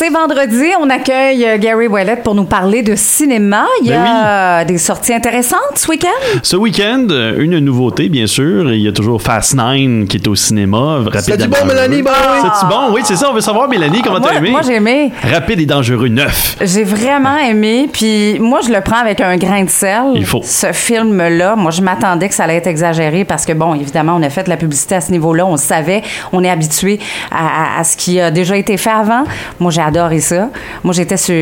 C'est vendredi, on accueille euh, Gary Wallet pour nous parler de cinéma. Il y Ben a des sorties intéressantes ce week-end? Ce week-end, euh, une nouveauté, bien sûr. Il y a toujours Fast Nine qui est au cinéma. C'est bon. Mélanie? Bon, oui. C'est-tu bon? Oui, c'est ça. On veut savoir, Mélanie, comment t'as aimé? moi, j'ai aimé. Rapide et dangereux 9. J'ai vraiment aimé, puis moi, je le prends avec un grain de sel. Il faut. Ce film-là, moi, je m'attendais que ça allait être exagéré parce que, bon, évidemment, on a fait de la publicité à ce niveau-là. On savait, on est habitué à, à- à ce qui a déjà été fait avant. Moi, j'ai adoré ça. Moi, j'étais sur,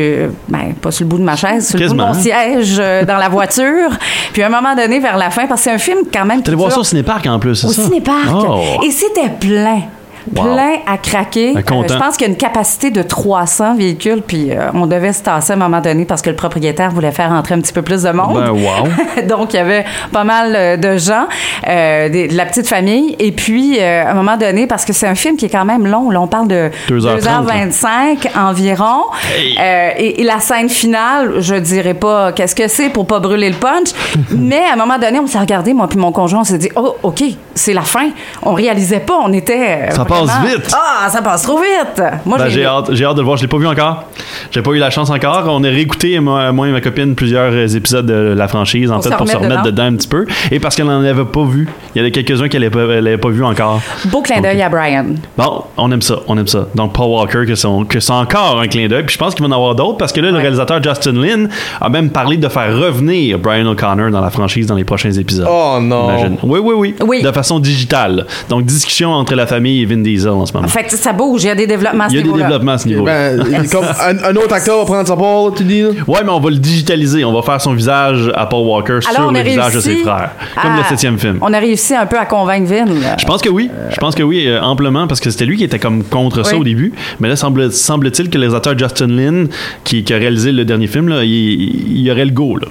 ben, pas sur le bout de ma chaise, sur le bout de mon siège euh, dans la voiture. Puis à un moment donné, vers la fin, parce que c'est un film quand même. T'allais qui voir ça au cinéparc en plus, c'est au ça? cinéparc. Oh. Et c'était plein. Wow. Plein à craquer. Ben, content. je pense qu'il y a une capacité de 300 véhicules, puis euh, on devait se tasser à un moment donné parce que le propriétaire voulait faire entrer un petit peu plus de monde. Ben, wow. Donc, il y avait pas mal euh, de gens, euh, des- de la petite famille. Et puis, euh, à un moment donné, parce que c'est un film qui est quand même long, là, on parle de 2h30, 2h25 environ. Hey. Euh, et, et la scène finale, je dirais pas qu'est-ce que c'est pour pas brûler le punch, mais à un moment donné, on s'est regardé, moi puis mon conjoint, on s'est dit, oh, OK, c'est la fin. On réalisait pas, on était. euh, Ça passe vite. Ah, ça passe trop vite. Moi, Ben, j'ai hâte, j'ai hâte de le voir. Je l'ai pas vu encore. J'ai pas eu la chance encore. On a réécouté, moi, moi et ma copine, plusieurs euh, épisodes de la franchise, en Pour fait, se pour se remettre dedans. dedans. un petit peu. Et parce qu'elle n'en avait pas vu. Il y en a quelques-uns qu'elle n'avait pas vu encore. Beau clin d'œil à Brian. Bon, on aime ça, on aime ça. Donc Paul Walker, que c'est, que c'est encore un clin d'œil. Puis je pense qu'il va en avoir d'autres parce que là, le réalisateur Justin Lin a même parlé de faire revenir Brian O'Connor dans la franchise dans les prochains épisodes. Oh non. Imagine. Oui, oui, oui, Oui. De façon digitale. Donc discussion entre la famille et Vin Diesel en ce moment. Fait que ça bouge, il y a des développements à ce Il y a des développements à ce niveau. Ben, comme un, un autre acteur va prendre sa part, tu dis? là? Ouais, mais on va le digitaliser. On va faire son visage à Paul Walker Alors, sur on le visage de ses frères. Comme à- le septième film. On a réussi un peu à convaincre Vin. là. Je pense que oui. Je pense que oui, euh, amplement, parce que c'était lui qui était comme contre ça au début. Mais là, semble, semble-t-il que le réalisateur Justin Lin, qui, qui a réalisé le dernier film, là, il, il y aurait le go. Là.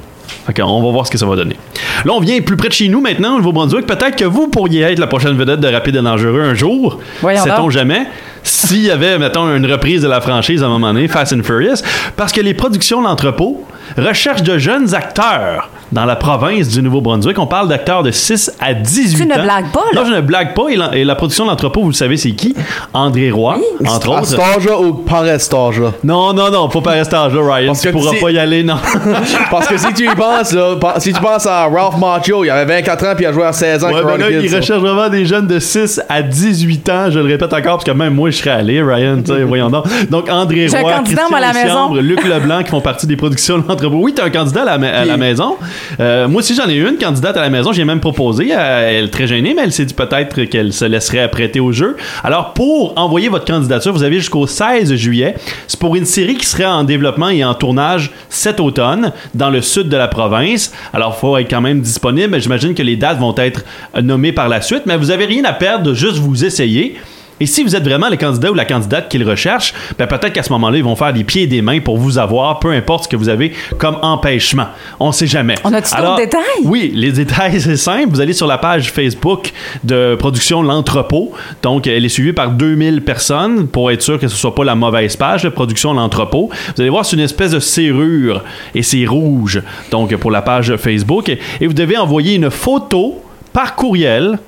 Fait qu'on va voir ce que ça va donner. Là, on vient plus près de chez nous maintenant, au Nouveau-Brunswick. Peut-être que vous pourriez être la prochaine vedette de Rapide et Dangereux un jour. Sait-on jamais? S'il y avait, mettons, une reprise de la franchise à un moment donné, Fast and Furious, parce que les productions L'Entrepôt recherchent de jeunes acteurs dans la province du Nouveau-Brunswick. On parle d'acteurs de 6 à 18 Tu ne ans. blagues pas, là? Non, je ne blague pas. Et la, et la production de l'entrepôt, vous le savez, c'est qui? André Roy, entre À autres. âge-là ou pas âge-là? Non, non, non, pas par Ryan. Parce tu que pourras pas y aller, non. Parce que si tu y penses, là, si tu penses à Ralph Macchio, il avait 24 ans puis il a joué à 16 ans. Ouais, ben là, ça. recherchent vraiment des jeunes de 6 à 18 ans. Je le répète encore, parce que même moi, je serais allé, Ryan, tu sais, voyons donc. Donc, André Roy, candidat, Christian moi, à la maison. Chambre, Luc Leblanc, qui font partie des productions de l'entrepôt. Oui, t'as un candidat à la, ma- à la Puis- maison. Euh, moi aussi, j'en ai une candidate à la maison. J'ai même proposé. Euh, elle est très gênée, mais elle s'est dit peut-être qu'elle se laisserait prêter au jeu. Alors, pour envoyer votre candidature, vous avez jusqu'au 16 juillet. C'est pour une série qui serait en développement et en tournage cet automne dans le sud de la province. Alors, il faut être quand même disponible. J'imagine que les dates vont être nommées par la suite, mais vous avez rien à perdre juste vous essayer. Et si vous êtes vraiment le candidat ou la candidate qu'ils recherchent, ben peut-être qu'à ce moment-là, ils vont faire des pieds et des mains pour vous avoir, peu importe ce que vous avez comme empêchement. On sait jamais. On a-tu d'autres détails? Oui, les détails, c'est simple. Vous allez sur la page Facebook de production L'Entrepôt. Donc, elle est suivie par 2000 personnes pour être sûr que ce soit pas la mauvaise page de production L'Entrepôt. Vous allez voir, c'est une espèce de serrure et c'est rouge. Donc, pour la page Facebook. Et vous devez envoyer une photo par courriel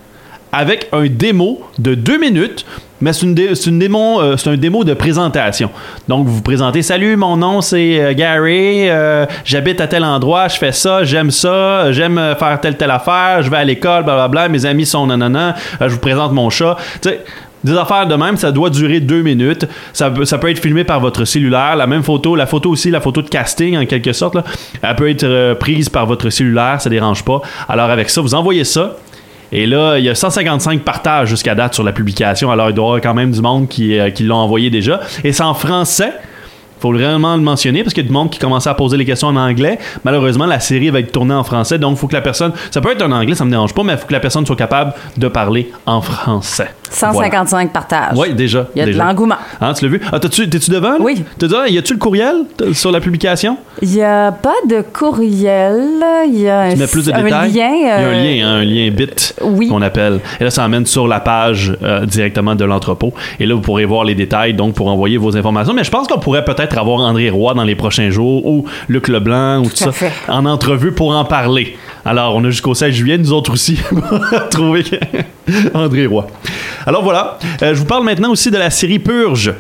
avec un démo de deux minutes, mais c'est dé- euh, un démo de présentation. Donc vous vous présentez, salut, mon nom c'est euh, Gary, euh, j'habite à tel endroit, je fais ça, j'aime ça, j'aime faire telle telle affaire, je vais à l'école, blablabla, mes amis sont nanana, je vous présente mon chat. Tu sais, des affaires de même, ça doit durer deux minutes. Ça ça peut être filmé par votre cellulaire. La même photo, la photo aussi, la photo de casting en quelque sorte, là, elle peut être prise par votre cellulaire, ça dérange pas. Alors avec ça, vous envoyez ça. Et là, il y a 155 partages jusqu'à date sur la publication. Alors, il doit y avoir quand même du monde qui, euh, qui l'ont envoyé déjà. Et c'est en français. faut vraiment le mentionner parce qu'il y a du monde qui commençait à poser les questions en anglais. Malheureusement, la série va être tournée en français. Donc, faut que la personne. Ça peut être en anglais, ça me dérange pas, mais faut que la personne soit capable de parler en français. 155 partages. Oui, déjà. Il y a de l'engouement. Hein, tu l'as vu? Ah, t'es-tu devant? là? Oui. T'es devant? Y a-tu le courriel sur la publication? Il n'y a pas de courriel. Il y a un, Tu mets plus de un détails? lien. Il y a un euh, lien, hein, un lien bit oui. qu'on appelle. Et là, ça amène sur la page euh, directement de l'entrepôt. Et là, vous pourrez voir les détails, donc pour envoyer vos informations. Mais je pense qu'on pourrait peut-être avoir André Roy dans les prochains jours ou Luc Leblanc ou tout, ça fait. en entrevue pour en parler. Alors, on a jusqu'au 16 juillet, nous autres aussi, pour trouver André Roy. Alors voilà, Euh, je vous parle maintenant aussi de la série Purge.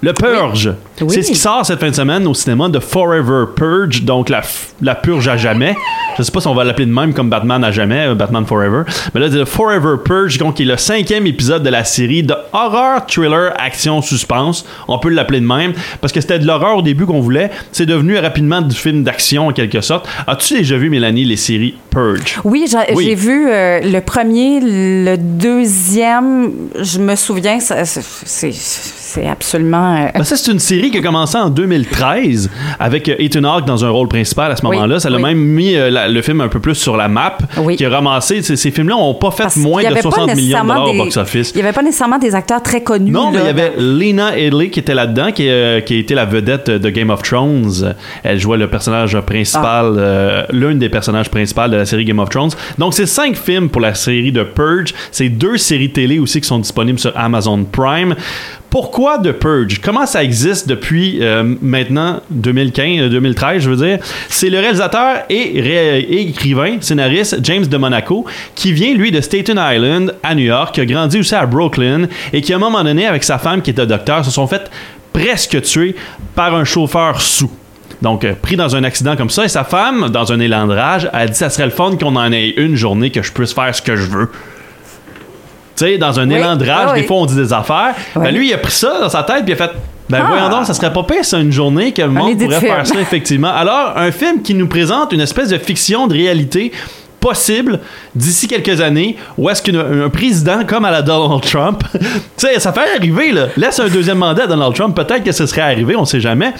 Le Purge. Oui. C'est ce qui sort cette fin de semaine au cinéma de Forever Purge, donc la, la purge à jamais. Je sais pas si on va l'appeler de même comme Batman à jamais, euh, Batman Forever. Mais là, c'est le Forever Purge, donc qui est le cinquième épisode de la série de horror, thriller, action, suspense. On peut l'appeler de même parce que c'était de l'horreur au début qu'on voulait. C'est devenu rapidement du film d'action en quelque sorte. As-tu déjà vu, Mélanie, les séries Purge? Oui, j'ai Oui. vu euh, le premier, le deuxième. Je me souviens, c'est- c'est absolument. euh, Ben, ça, c'est une série qui a commencé en 2013 avec euh, Ethan Hawke dans un rôle principal à ce Oui, moment-là. Ça l'a oui. même mis euh, la- le film un peu plus sur la map, Oui. qui a ramassé. Ces, films-là n'ont pas fait parce moins de avait pas 60 millions de dollars au box-office. Il n'y avait pas nécessairement des acteurs très connus. Non, mais il y avait Lena Headey qui était là-dedans, qui, euh, qui a été la vedette de Game of Thrones. Elle jouait le personnage principal, Ah. euh, l'un des personnages principaux de la série Game of Thrones. Donc, c'est cinq films pour la série de Purge. C'est deux séries télé aussi qui sont disponibles sur Amazon Prime. Pourquoi The Purge? Comment ça existe depuis euh, maintenant 2015, euh, 2013, je veux dire? C'est le réalisateur et, ré- et écrivain, scénariste James de Monaco, qui vient, lui, de Staten Island à New York, qui a grandi aussi à Brooklyn et qui, à un moment donné, avec sa femme qui était docteur, se sont fait presque tuer par un chauffeur sous. Donc, euh, pris dans un accident comme ça, et sa femme, dans un élan de rage, a dit ça serait le fun qu'on en ait une journée que je puisse faire ce que je veux. Sais, dans un Oui, élan de rage, ah oui. des fois on dit des affaires. Ben lui, il a pris ça dans sa tête, puis il a fait ben Ah. voyons donc, ça serait pas pire, ça, une journée que le monde pourrait faire ça, effectivement. Alors, un film qui nous présente une espèce de fiction de réalité possible d'ici quelques années où est-ce qu'un président comme à la Donald Trump tu sais ça fait arriver là laisse un deuxième mandat à Donald Trump peut-être que ce serait arrivé on sait jamais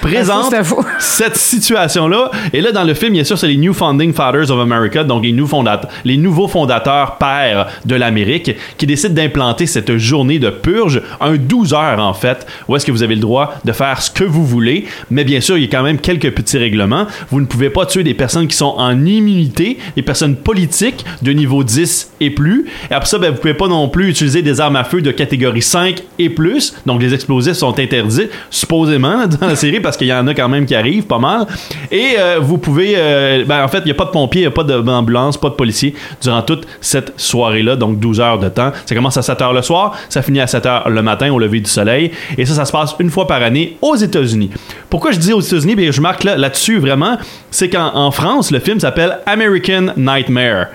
présente cette situation-là. Et là, dans le film, bien sûr, c'est les New Founding Fathers of America, donc les nouveaux fondateurs pères de l'Amérique, qui décident d'implanter cette journée de purge, un 12 heures en fait, où est-ce que vous avez le droit de faire ce que vous voulez. Mais bien sûr, il y a quand même quelques petits règlements. Vous ne pouvez pas tuer des personnes qui sont en immunité, des personnes politiques de niveau 10 et plus. Et après ça, ben, vous pouvez pas non plus utiliser des armes à feu de catégorie 5 et plus. Donc les explosifs sont interdits, supposément, dans la série, parce qu'il y en a quand même qui arrivent pas mal. Et euh, vous pouvez... euh, ben, en fait, il n'y a pas de pompiers, il n'y a pas d'ambulance, pas de policiers durant toute cette soirée-là, donc 12 heures de temps. Ça commence à 7 heures le soir, ça finit à 7 heures le matin au lever du soleil. Et ça, ça se passe une fois par année aux États-Unis. Pourquoi je dis aux États-Unis? Bien, je marque là- là-dessus vraiment, c'est qu'en en France, le film s'appelle American Nightmare.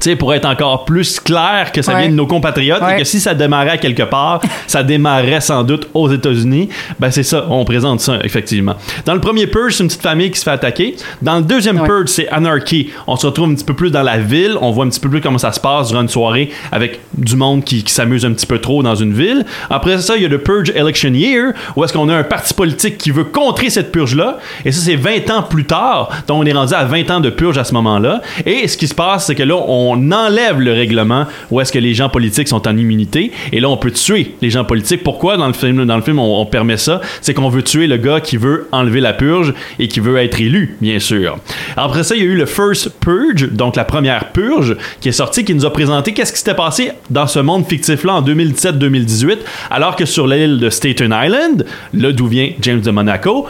Sais, pour être encore plus clair que ça Ouais. vient de nos compatriotes Ouais. et que si ça démarrait quelque part, ça démarrait sans doute aux États-Unis, ben c'est ça, on présente ça, effectivement. Dans le premier Purge, c'est une petite famille qui se fait attaquer. Dans le deuxième Ouais. Purge, c'est Anarchy. On se retrouve un petit peu plus dans la ville, on voit un petit peu plus comment ça se passe durant une soirée avec du monde qui, qui s'amuse un petit peu trop dans une ville. Après ça, il y a le Purge Election Year, où est-ce qu'on a un parti politique qui veut contrer cette purge-là. Et ça, c'est 20 ans plus tard. Donc, on est rendu à 20 ans de purge à ce moment-là. Et ce qui se passe, c'est que là, on enlève le règlement où est-ce que les gens politiques sont en immunité. Et là, on peut tuer les gens politiques. Pourquoi? Dans le film, dans le film on, on permet ça? C'est qu'on veut tuer le gars qui veut enlever la purge et qui veut être élu, bien sûr. Après ça, il y a eu le First Purge, donc la première purge, qui est sortie, qui nous a présenté qu'est-ce qui s'était passé dans ce monde fictif-là en 2017-2018, alors que sur l'île de Staten Island, là d'où vient James de Monaco,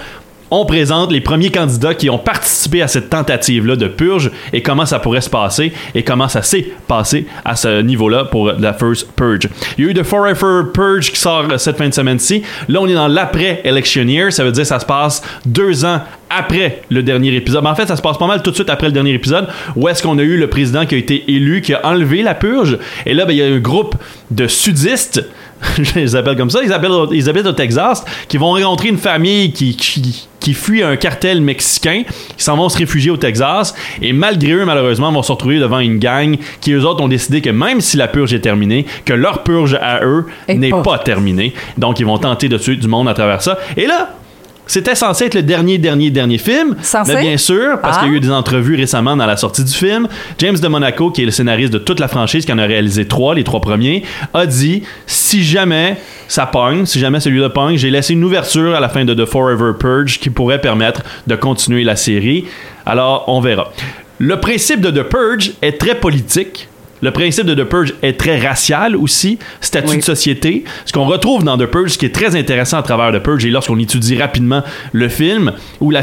on présente les premiers candidats qui ont participé à cette tentative-là de purge et comment ça pourrait se passer et comment ça s'est passé à ce niveau-là pour la First Purge. Il y a eu The Forever Purge qui sort cette fin de semaine-ci. Là, on est dans l'après-election year. Ça veut dire que ça se passe deux ans après le dernier épisode. Mais en fait, ça se passe pas mal tout de suite après le dernier épisode où est-ce qu'on a eu le président qui a été élu, qui a enlevé la purge. Et là, ben, il y a un groupe de sudistes je les appelle comme ça, ils, appellent, ils habitent au Texas, qui vont rencontrer une famille qui, qui, qui fuit un cartel mexicain, qui s'en vont se réfugier au Texas, et malgré eux, malheureusement, vont se retrouver devant une gang qui, eux autres, ont décidé que même si la purge est terminée, que leur purge à eux n'est pas. pas terminée. Donc, ils vont tenter de tuer du monde à travers ça. Et là, c'était censé être le dernier, dernier, dernier film. Censé? Mais bien sûr, parce Ah. qu'il y a eu des entrevues récemment dans la sortie du film. James de Monaco, qui est le scénariste de toute la franchise, qui en a réalisé trois, les trois premiers, a dit si jamais ça pogne, si jamais celui-là pogne, j'ai laissé une ouverture à la fin de The Forever Purge qui pourrait permettre de continuer la série. Alors, on verra. Le principe de The Purge est très politique. Le principe de The Purge est très racial aussi, statut Oui. de société. Ce qu'on retrouve dans The Purge, ce qui est très intéressant à travers The Purge, et lorsqu'on étudie rapidement le film ou la,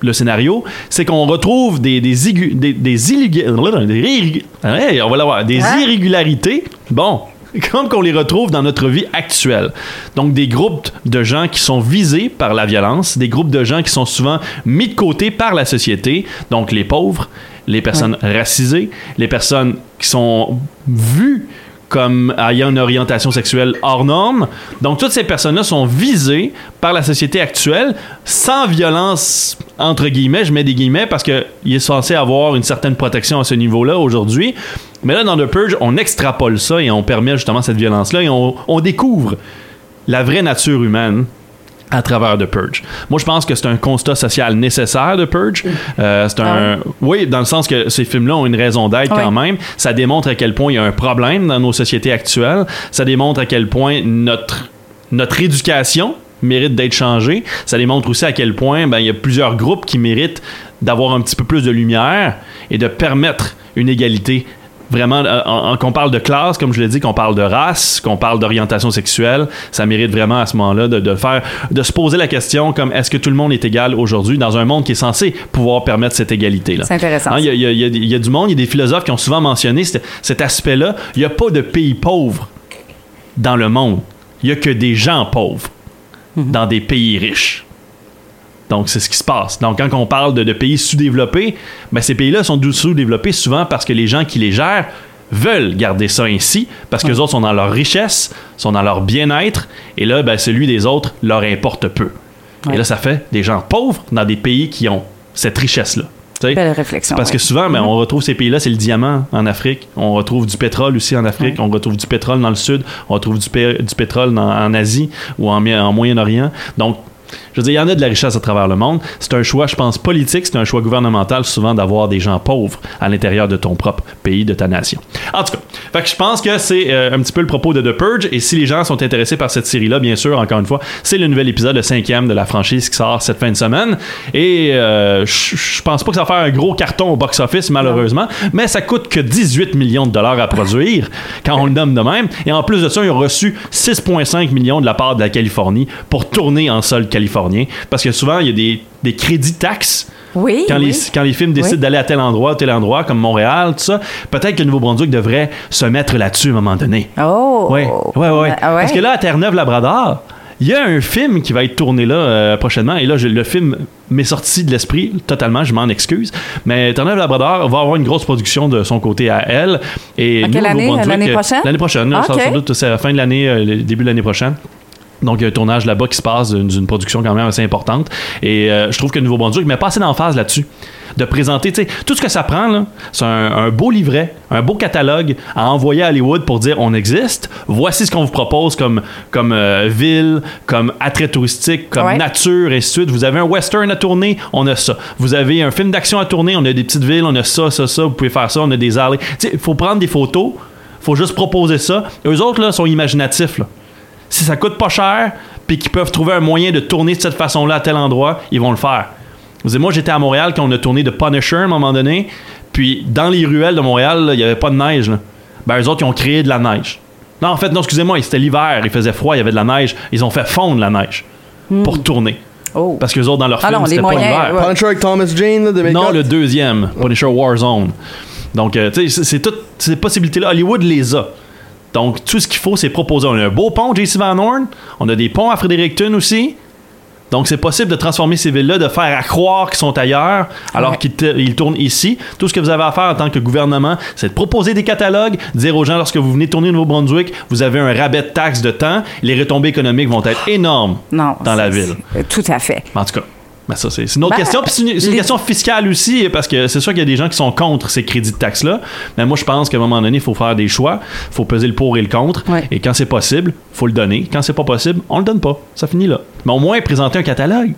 le scénario, c'est qu'on retrouve des, des, igu- des, des illéga- des irrégu- Ouais, on va l'avoir, des Hein? irrégularités. Bon, comme qu'on les retrouve dans notre vie actuelle. Donc des groupes de gens qui sont visés par la violence, des groupes de gens qui sont souvent mis de côté par la société, donc les pauvres, les personnes racisées, les personnes qui sont vues comme ayant une orientation sexuelle hors norme. Donc toutes ces personnes-là sont visées par la société actuelle sans violence entre guillemets, je mets des guillemets parce qu'il est censé avoir une certaine protection à ce niveau-là aujourd'hui. Mais là, dans The Purge, on extrapole ça et on permet justement cette violence-là et on, on découvre la vraie nature humaine à travers The Purge. Moi, je pense que c'est un constat social nécessaire de Purge. Euh, c'est un, oui, dans le sens que ces films-là ont une raison d'être quand même. Ça démontre à quel point il y a un problème dans nos sociétés actuelles. Ça démontre à quel point notre notre éducation mérite d'être changée. Ça démontre aussi à quel point ben, il y a plusieurs groupes qui méritent d'avoir un petit peu plus de lumière et de permettre une égalité vraiment, euh, qu'on parle de classe, comme je l'ai dit, qu'on parle de race, qu'on parle d'orientation sexuelle, ça mérite vraiment à ce moment-là de, de faire, de se poser la question comme est-ce que tout le monde est égal aujourd'hui dans un monde qui est censé pouvoir permettre cette égalité-là? C'est intéressant. Hein, Il y, a- y y y du monde, il y a des philosophes qui ont souvent mentionné cet, cet aspect-là. Il n'y a pas de pays pauvres dans le monde. Il n'y a que des gens pauvres dans des pays riches. Donc, c'est ce qui se passe. Donc, quand on parle de, de pays sous-développés, ben, ces pays-là sont sous-développés souvent parce que les gens qui les gèrent veulent garder ça ainsi, parce que les autres sont dans leur richesse, sont dans leur bien-être, et là, ben, celui des autres leur importe peu. Ouais. Et là, ça fait des gens pauvres dans des pays qui ont cette richesse-là. Belle réflexion. Parce que souvent, ben, on retrouve ces pays-là, c'est le diamant en Afrique. On retrouve du pétrole aussi en Afrique. On retrouve du pétrole dans le sud. On retrouve du, pé- du pétrole dans- en Asie ou en, en Moyen-Orient. Donc, je veux dire, il y en a de la richesse à travers le monde. C'est un choix, je pense, politique. C'est un choix gouvernemental, souvent, d'avoir des gens pauvres à l'intérieur de ton propre pays, de ta nation. En tout cas, fait que je pense que c'est euh, un petit peu le propos de The Purge. Et si les gens sont intéressés par cette série-là, bien sûr, encore une fois, c'est le nouvel épisode, le cinquième de la franchise qui sort cette fin de semaine. Et euh, je pense pas que ça va faire un gros carton au box-office, malheureusement, mais ça coûte que 18 millions de dollars à produire quand on le nomme de même. Et en plus de ça, ils ont reçu 6,5 millions de la part de la Californie pour tourner en sol californien. Parce que souvent, il y a des, des crédits taxes Oui. quand, oui. les, quand les films décident Oui. d'aller à tel endroit, tel endroit, comme Montréal, tout ça, peut-être que le Nouveau-Brunswick devrait se mettre là-dessus à un moment donné. Oh. Oui, ouais, ouais. Ah ouais? Parce que là, à Terre-Neuve-Labrador, il y a un film qui va être tourné là euh, prochainement. Et là, je- le film m'est sorti de l'esprit totalement, je m'en excuse. Mais Terre-Neuve-Labrador va avoir une grosse production de son côté à elle. Et? Nouveau-Brunswick, L'année prochaine? L'année prochaine. Ah, ça, ok. Sans doute, c'est la fin de l'année, euh, le début de l'année prochaine. Donc, il y a un tournage là-bas qui se passe d'une production quand même assez importante. Et euh, je trouve que Nouveau-Brunswick met pas assez d'emphase là-dessus. De présenter, tu sais, tout ce que ça prend, là, c'est un, un beau livret, un beau catalogue à envoyer à Hollywood pour dire on existe. Voici ce qu'on vous propose comme, comme euh, ville, comme attrait touristique, comme Ouais. nature, et ainsi de suite. Vous avez un western à tourner, on a ça. Vous avez un film d'action à tourner, on a des petites villes, on a ça, ça, ça. Vous pouvez faire ça, on a des allées. Tu sais, il faut prendre des photos, faut juste proposer ça. Eux autres, là, sont imaginatifs, là si ça coûte pas cher, puis qu'ils peuvent trouver un moyen de tourner de cette façon-là à tel endroit, ils vont le faire. Vous savez, moi, j'étais à Montréal quand on a tourné de Punisher à un moment donné, puis dans les ruelles de Montréal, il n'y avait pas de neige. Là. Ben, eux autres, ils ont créé de la neige. Non, en fait, non, excusez-moi, c'était l'hiver, il faisait froid, il y avait de la neige. Ils ont fait fondre la neige pour tourner. Oh. Parce que les autres, dans leur Ah film, c'était pas l'hiver. ouais. Punisher avec Thomas Jane, là, de Non, le deuxième, Punisher Warzone. Donc, euh, tu sais, c'est toutes ces possibilités-là. Hollywood les a. Donc, tout ce qu'il faut, c'est proposer. On a un beau pont, JC Van Horn. On a des ponts à Fredericton aussi. Donc, c'est possible de transformer ces villes-là, de faire à croire qu'ils sont ailleurs, alors Ouais. qu'ils tournent ici. Tout ce que vous avez à faire en tant que gouvernement, c'est de proposer des catalogues, dire aux gens, lorsque vous venez tourner au Nouveau-Brunswick, vous avez un rabais de taxes de temps. Les retombées économiques vont être énormes Non. dans la ville. Tout à fait. En tout cas, ben ça, c'est une autre Ben, question. Puis c'est une, c'est une les- question fiscale aussi, parce que c'est sûr qu'il y a des gens qui sont contre ces crédits de taxes-là. Mais moi, je pense qu'à un moment donné, il faut faire des choix. Il faut peser le pour et le contre. Ouais. Et quand c'est possible, faut le donner. Quand c'est pas possible, on le donne pas. Ça finit là. Mais au moins, présenter un catalogue.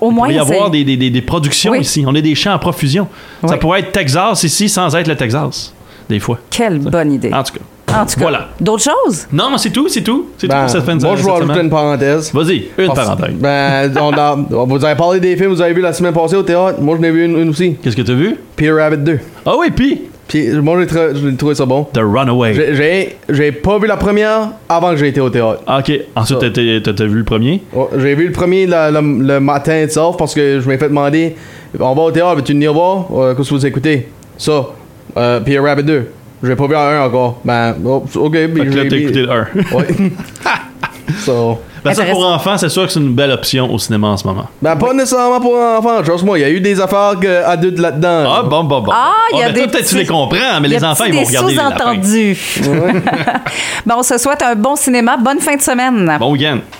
Au Il moins, pourrait y avoir des, des- des- des productions Oui. ici. On a des champs en profusion. Ça pourrait être Texas ici sans être le Texas. Des fois. Quelle bonne idée. En tout cas. En tout cas, Voilà. d'autres choses? Non, mais c'est tout, c'est tout. C'est tout Ben, pour cette fin de moi, je vais cette ajouter semaine. une parenthèse. Vas-y, une Parce- parenthèse. Ben, on a, vous avez parlé des films que vous avez vu la semaine passée au théâtre. Moi, je n'ai vu une, une aussi. Qu'est-ce que tu as vu? Peter Rabbit 2. Ah oui, puis? Puis, moi, j'ai trouvé ça bon. The Runaway. J'ai- J'ai j'ai pas vu la première avant que j'ai été au théâtre. Ah, Ok. Ensuite, t'as- t'as t'as- t'as vu le premier? Oh, J'ai vu le premier le, le matin itself parce que je m'ai fait demander on va au théâtre, veux-tu venir voir? Euh, Qu'est-ce que vous écoutez? Ça, euh, Peter Rabbit 2. J'ai pas vu un encore. Ben, oh, ok. Que là, t'as écouté le 1. Ouais. so. Ben, ça, pour enfants, c'est sûr que c'est une belle option au cinéma en ce moment. Ben, pas nécessairement pour enfants. Trust-moi, il y a eu des affaires que adultes là-dedans. Ah, bon, bon, bon. Ah, il y a ben, des toi, peut-être tu les comprends, mais les enfants, ils vont des regarder lapins. sous-entendus. bon, on se souhaite un bon cinéma. Bonne fin de semaine. Bon week-end.